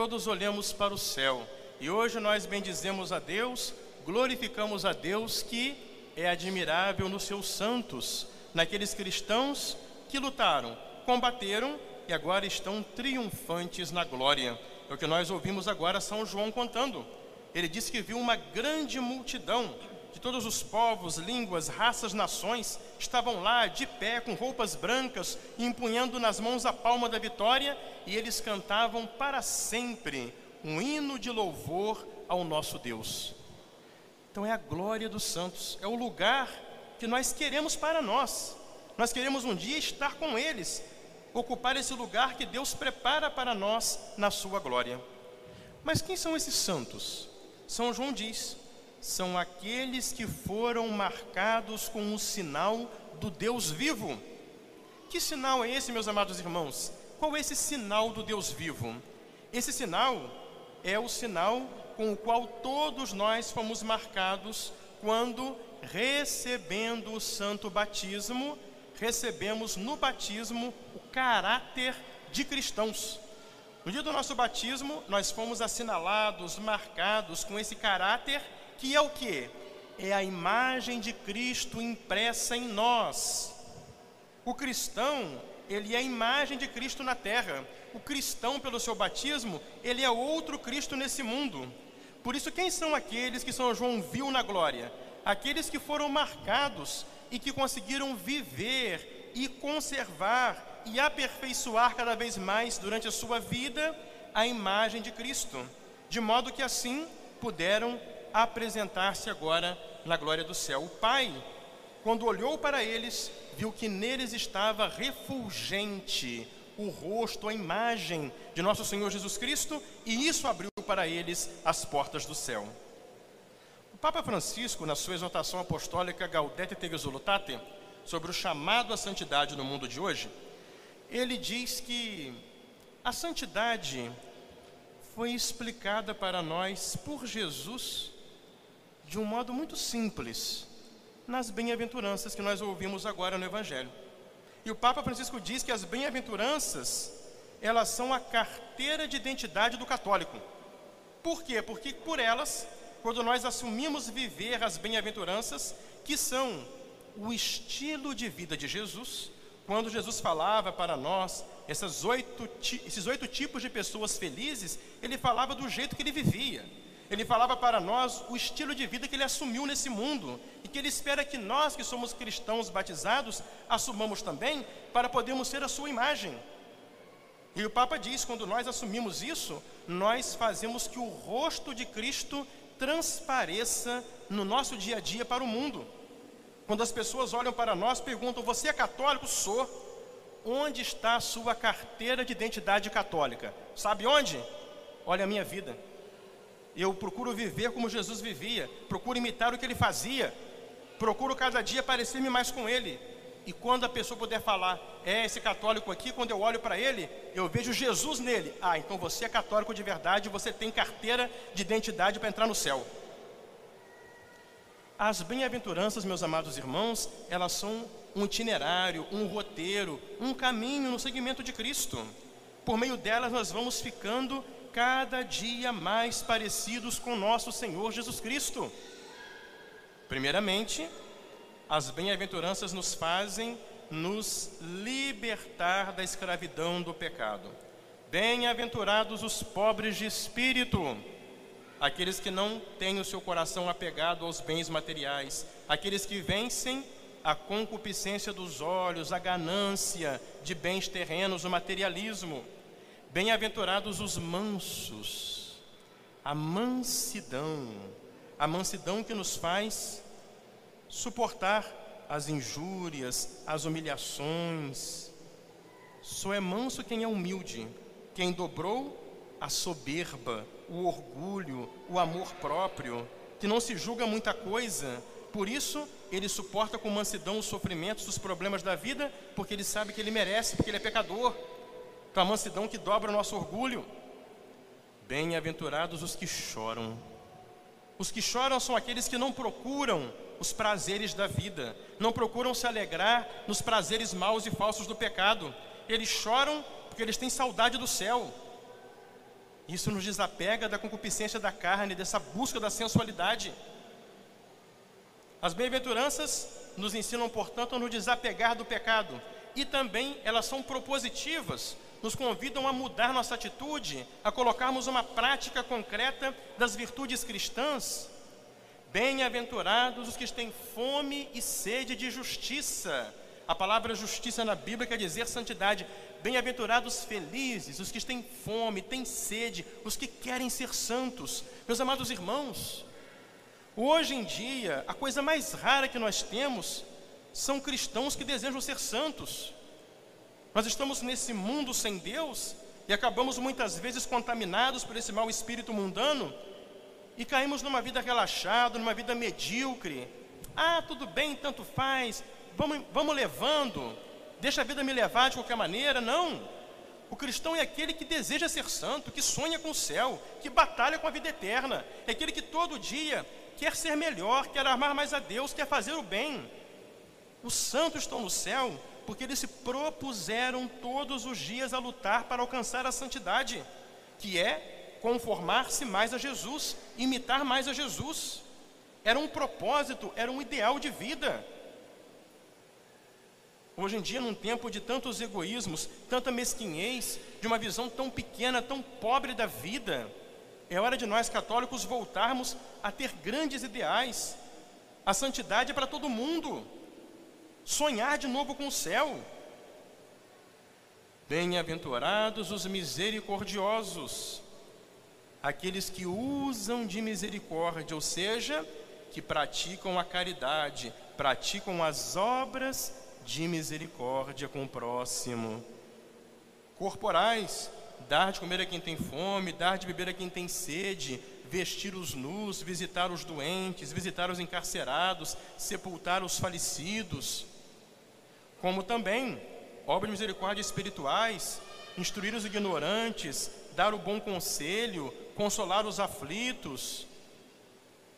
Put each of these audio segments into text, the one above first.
todos olhamos para o céu e hoje nós bendizemos a Deus, glorificamos a Deus que é admirável nos seus santos, naqueles cristãos que lutaram, combateram e agora estão triunfantes na glória. É o que nós ouvimos agora São João contando. Ele disse que viu uma grande multidão de todos os povos, línguas, raças, nações, estavam lá de pé, com roupas brancas, empunhando nas mãos a palma da vitória, e eles cantavam para sempre um hino de louvor ao nosso Deus. Então é a glória dos santos, é o lugar que nós queremos para nós. Nós queremos um dia estar com eles, ocupar esse lugar que Deus prepara para nós na sua glória. Mas quem são esses santos? São João diz: são aqueles que foram marcados com o sinal do Deus vivo. Que sinal é esse, meus amados irmãos? Qual é esse sinal do Deus vivo? Esse sinal é o sinal com o qual todos nós fomos marcados quando, recebendo o santo batismo, recebemos no batismo o caráter de cristãos. No dia do nosso batismo, nós fomos assinalados, marcados com esse caráter que é o que? É a imagem de Cristo impressa em nós. O cristão, ele é a imagem de Cristo na terra. O cristão, pelo seu batismo, ele é outro Cristo nesse mundo. Por isso, quem são aqueles que São João viu na glória? Aqueles que foram marcados e que conseguiram viver e conservar e aperfeiçoar cada vez mais durante a sua vida a imagem de Cristo, de modo que assim puderam apresentar-se agora na glória do céu. O Pai, quando olhou para eles, viu que neles estava refulgente o rosto, a imagem de nosso Senhor Jesus Cristo, e isso abriu para eles as portas do céu. Papa Francisco, na sua exortação apostólica Gaudete te Exultate, sobre o chamado à santidade no mundo de hoje, ele diz que a santidade foi explicada para nós por Jesus de um modo muito simples nas bem-aventuranças que nós ouvimos agora no Evangelho. E o Papa Francisco diz que as bem-aventuranças, elas são a carteira de identidade do católico. Por quê? Porque por elas quando nós assumimos viver as bem-aventuranças, que são o estilo de vida de Jesus, quando Jesus falava para nós essas oito, esses oito tipos de pessoas felizes, ele falava do jeito que ele vivia. Ele falava para nós o estilo de vida que ele assumiu nesse mundo e que ele espera que nós, que somos cristãos batizados, assumamos também para podermos ser a sua imagem. E o Papa diz: quando nós assumimos isso, nós fazemos que o rosto de Cristo transpareça no nosso dia a dia para o mundo. Quando as pessoas olham para nós, perguntam: Você é católico? Sou. Onde está a sua carteira de identidade católica? Sabe onde? Olha a minha vida. Eu procuro viver como Jesus vivia, procuro imitar o que ele fazia, procuro cada dia parecer-me mais com ele. E quando a pessoa puder falar, é esse católico aqui, quando eu olho para ele, eu vejo Jesus nele. Ah, então você é católico de verdade, você tem carteira de identidade para entrar no céu. As bem-aventuranças, meus amados irmãos, elas são um itinerário, um roteiro, um caminho no segmento de Cristo. Por meio delas, nós vamos ficando cada dia mais parecidos com nosso Senhor Jesus Cristo. Primeiramente, as bem-aventuranças nos fazem nos libertar da escravidão do pecado. Bem-aventurados os pobres de espírito, aqueles que não têm o seu coração apegado aos bens materiais, aqueles que vencem a concupiscência dos olhos, a ganância de bens terrenos, o materialismo. Bem-aventurados os mansos, a mansidão, a mansidão que nos faz suportar as injúrias, as humilhações. Só é manso quem é humilde, quem dobrou a soberba, o orgulho, o amor próprio, que não se julga muita coisa, por isso ele suporta com mansidão os sofrimentos, os problemas da vida, porque ele sabe que ele merece, porque ele é pecador. Com a mansidão que dobra o nosso orgulho. Bem-aventurados os que choram. Os que choram são aqueles que não procuram os prazeres da vida, não procuram se alegrar nos prazeres maus e falsos do pecado. Eles choram porque eles têm saudade do céu. Isso nos desapega da concupiscência da carne, dessa busca da sensualidade. As bem-aventuranças nos ensinam, portanto, a nos desapegar do pecado. E também elas são propositivas, nos convidam a mudar nossa atitude, a colocarmos uma prática concreta das virtudes cristãs. Bem-aventurados os que têm fome e sede de justiça. A palavra justiça na Bíblia quer dizer santidade. Bem-aventurados felizes, os que têm fome, têm sede, os que querem ser santos. Meus amados irmãos, hoje em dia, a coisa mais rara que nós temos são cristãos que desejam ser santos. Nós estamos nesse mundo sem Deus e acabamos muitas vezes contaminados por esse mau espírito mundano e caímos numa vida relaxada, numa vida medíocre. Ah, tudo bem, tanto faz, vamos, vamos levando, deixa a vida me levar de qualquer maneira. Não. O cristão é aquele que deseja ser santo, que sonha com o céu, que batalha com a vida eterna, é aquele que todo dia quer ser melhor, quer amar mais a Deus, quer fazer o bem. Os santos estão no céu porque eles se propuseram todos os dias a lutar para alcançar a santidade, que é conformar-se mais a Jesus, imitar mais a Jesus. Era um propósito, era um ideal de vida. Hoje em dia, num tempo de tantos egoísmos, tanta mesquinhez, de uma visão tão pequena, tão pobre da vida, é hora de nós católicos voltarmos a ter grandes ideais. A santidade é para todo mundo sonhar de novo com o céu. Bem-aventurados os misericordiosos, aqueles que usam de misericórdia, ou seja, que praticam a caridade, praticam as obras de misericórdia com o próximo. Corporais, dar de comer a quem tem fome, dar de beber a quem tem sede, vestir os nus, visitar os doentes, visitar os encarcerados, sepultar os falecidos como também obras de misericórdia espirituais, instruir os ignorantes, dar o bom conselho, consolar os aflitos,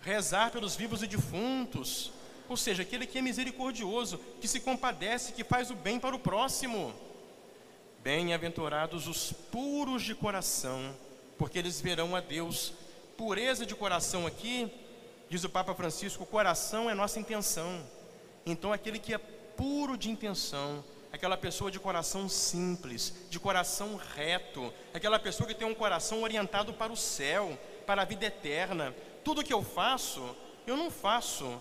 rezar pelos vivos e defuntos, ou seja, aquele que é misericordioso, que se compadece, que faz o bem para o próximo. Bem-aventurados os puros de coração, porque eles verão a Deus. Pureza de coração aqui, diz o Papa Francisco, o coração é nossa intenção. Então, aquele que é puro de intenção, aquela pessoa de coração simples, de coração reto, aquela pessoa que tem um coração orientado para o céu, para a vida eterna. Tudo que eu faço, eu não faço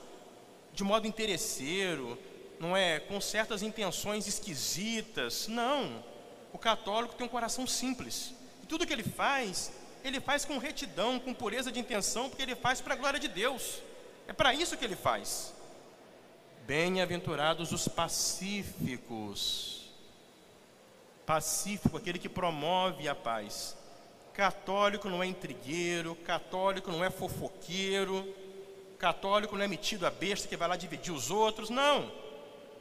de modo interesseiro, não é com certas intenções esquisitas. Não. O católico tem um coração simples. E tudo que ele faz, ele faz com retidão, com pureza de intenção, porque ele faz para a glória de Deus. É para isso que ele faz. Bem-aventurados os pacíficos. Pacífico, aquele que promove a paz. Católico não é intrigueiro, católico não é fofoqueiro, católico não é metido a besta que vai lá dividir os outros, não.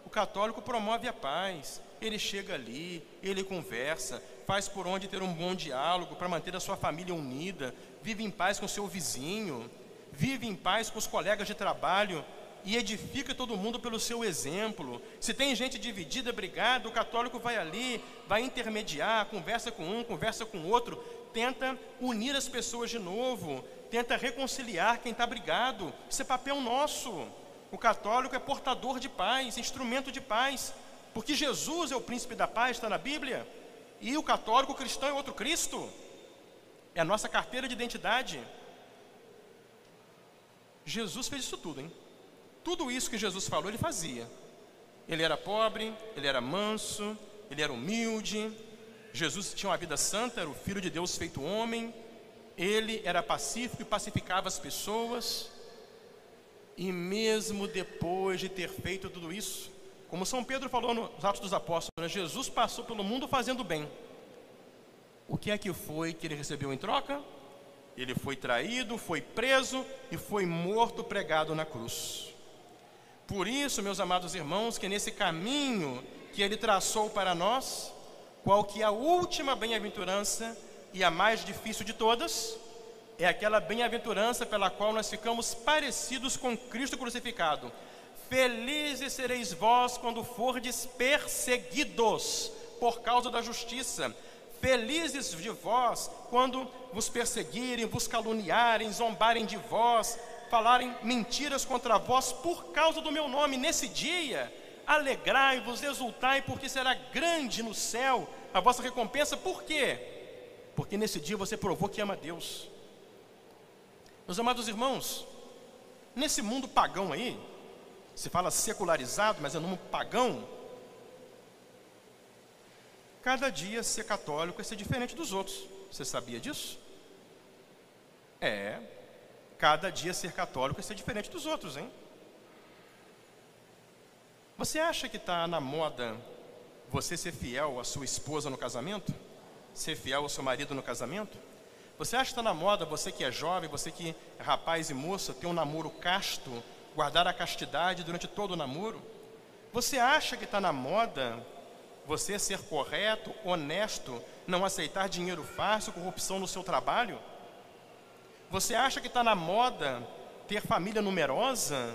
O católico promove a paz. Ele chega ali, ele conversa, faz por onde ter um bom diálogo para manter a sua família unida, vive em paz com seu vizinho, vive em paz com os colegas de trabalho, e edifica todo mundo pelo seu exemplo. Se tem gente dividida, brigada, o católico vai ali, vai intermediar, conversa com um, conversa com outro, tenta unir as pessoas de novo, tenta reconciliar quem está brigado. Isso é papel nosso. O católico é portador de paz, instrumento de paz, porque Jesus é o príncipe da paz, está na Bíblia, e o católico o cristão é outro Cristo. É a nossa carteira de identidade. Jesus fez isso tudo, hein? Tudo isso que Jesus falou, ele fazia. Ele era pobre, ele era manso, ele era humilde. Jesus tinha uma vida santa, era o Filho de Deus feito homem. Ele era pacífico e pacificava as pessoas. E mesmo depois de ter feito tudo isso, como São Pedro falou nos Atos dos Apóstolos, né, Jesus passou pelo mundo fazendo bem. O que é que foi que ele recebeu em troca? Ele foi traído, foi preso e foi morto pregado na cruz. Por isso, meus amados irmãos, que nesse caminho que ele traçou para nós, qual que é a última bem-aventurança e a mais difícil de todas, é aquela bem-aventurança pela qual nós ficamos parecidos com Cristo crucificado. Felizes sereis vós quando fordes perseguidos por causa da justiça. Felizes de vós quando vos perseguirem, vos caluniarem, zombarem de vós, falarem mentiras contra vós por causa do meu nome. Nesse dia, alegrai-vos, exultai, porque será grande no céu a vossa recompensa. Por quê? Porque nesse dia você provou que ama Deus. Meus amados irmãos, nesse mundo pagão aí, se fala secularizado, mas é mundo pagão, cada dia ser católico é ser diferente dos outros. Você sabia disso? É, cada dia ser católico é ser diferente dos outros, hein? Você acha que está na moda você ser fiel à sua esposa no casamento? Ser fiel ao seu marido no casamento? Você acha que está na moda você que é jovem, você que é rapaz e moça, ter um namoro casto, guardar a castidade durante todo o namoro? Você acha que está na moda você ser correto, honesto, não aceitar dinheiro fácil, corrupção no seu trabalho? Você acha que está na moda ter família numerosa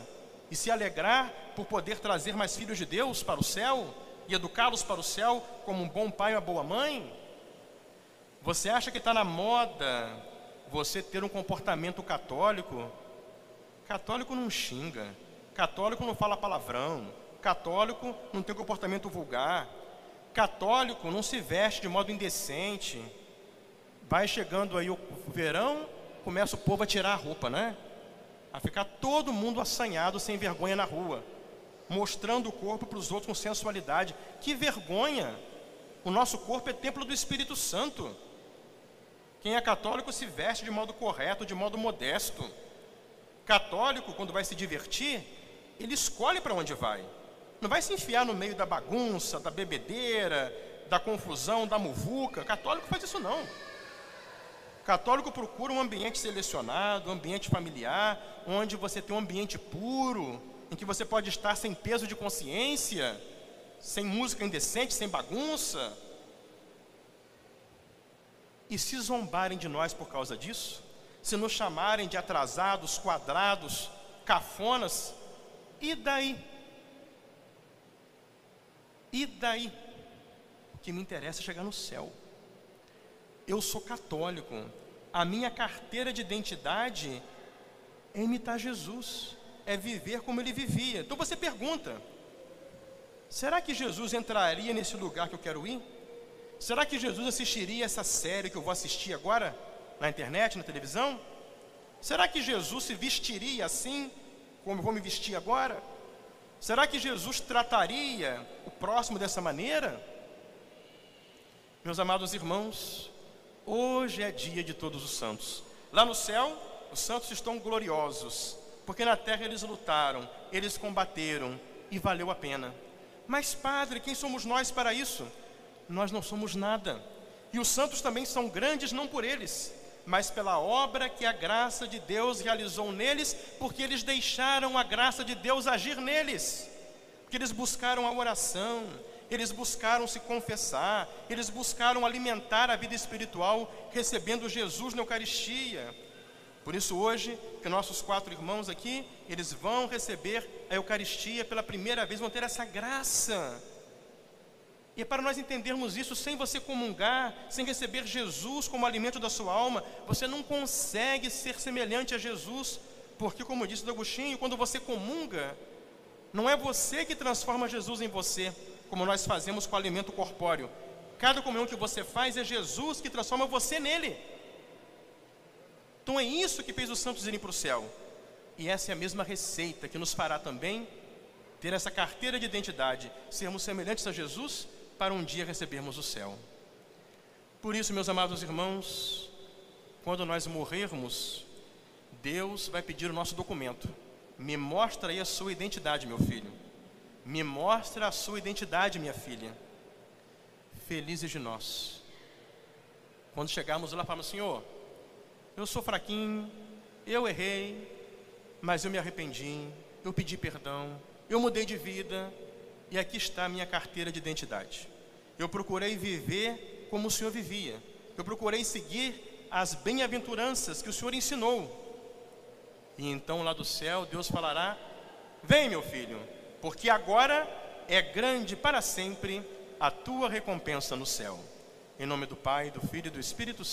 e se alegrar por poder trazer mais filhos de Deus para o céu e educá-los para o céu como um bom pai e uma boa mãe? Você acha que está na moda você ter um comportamento católico? Católico não xinga, católico não fala palavrão, católico não tem comportamento vulgar, católico não se veste de modo indecente. Vai chegando aí o verão, começa o povo a tirar a roupa, né? A ficar todo mundo assanhado, sem vergonha na rua, mostrando o corpo para os outros com sensualidade. Que vergonha! O nosso corpo é templo do Espírito Santo. Quem é católico se veste de modo correto, de modo modesto. Católico, quando vai se divertir, ele escolhe para onde vai. Não vai se enfiar no meio da bagunça, da bebedeira, da confusão, da muvuca. Católico faz isso não. Católico procura um ambiente selecionado, um ambiente familiar, onde você tem um ambiente puro, em que você pode estar sem peso de consciência, sem música indecente, sem bagunça. E se zombarem de nós por causa disso, se nos chamarem de atrasados, quadrados, cafonas, e daí? E daí? O que me interessa é chegar no céu. Eu sou católico. A minha carteira de identidade é imitar Jesus, é viver como ele vivia. Então você pergunta: será que Jesus entraria nesse lugar que eu quero ir? Será que Jesus assistiria essa série que eu vou assistir agora na internet, na televisão? Será que Jesus se vestiria assim como eu vou me vestir agora? Será que Jesus trataria o próximo dessa maneira? Meus amados irmãos, Hoje é dia de todos os santos. Lá no céu, os santos estão gloriosos, porque na terra eles lutaram, eles combateram e valeu a pena. Mas, Padre, quem somos nós para isso? Nós não somos nada. E os santos também são grandes não por eles, mas pela obra que a graça de Deus realizou neles, porque eles deixaram a graça de Deus agir neles, porque eles buscaram a oração, eles buscaram se confessar, eles buscaram alimentar a vida espiritual, recebendo Jesus na Eucaristia. Por isso, hoje, que nossos quatro irmãos aqui, eles vão receber a Eucaristia pela primeira vez, vão ter essa graça. E é para nós entendermos isso, sem você comungar, sem receber Jesus como alimento da sua alma, você não consegue ser semelhante a Jesus, porque, como disse Agostinho, quando você comunga, não é você que transforma Jesus em você, como nós fazemos com o alimento corpóreo. Cada comunhão que você faz é Jesus que transforma você nele. Então é isso que fez os santos irem para o céu. E essa é a mesma receita que nos fará também ter essa carteira de identidade, sermos semelhantes a Jesus para um dia recebermos o céu. Por isso, meus amados irmãos, quando nós morrermos, Deus vai pedir o nosso documento. Me mostra aí a sua identidade, meu filho. Me mostra a sua identidade, minha filha. Felizes de nós. Quando chegarmos lá, falamos: Senhor, eu sou fraquinho, eu errei, mas eu me arrependi, eu pedi perdão, eu mudei de vida e aqui está a minha carteira de identidade. Eu procurei viver como o Senhor vivia, eu procurei seguir as bem-aventuranças que o Senhor ensinou. E então lá do céu, Deus falará: Vem, meu filho, porque agora é grande para sempre a tua recompensa no céu. Em nome do Pai, do Filho e do Espírito Santo.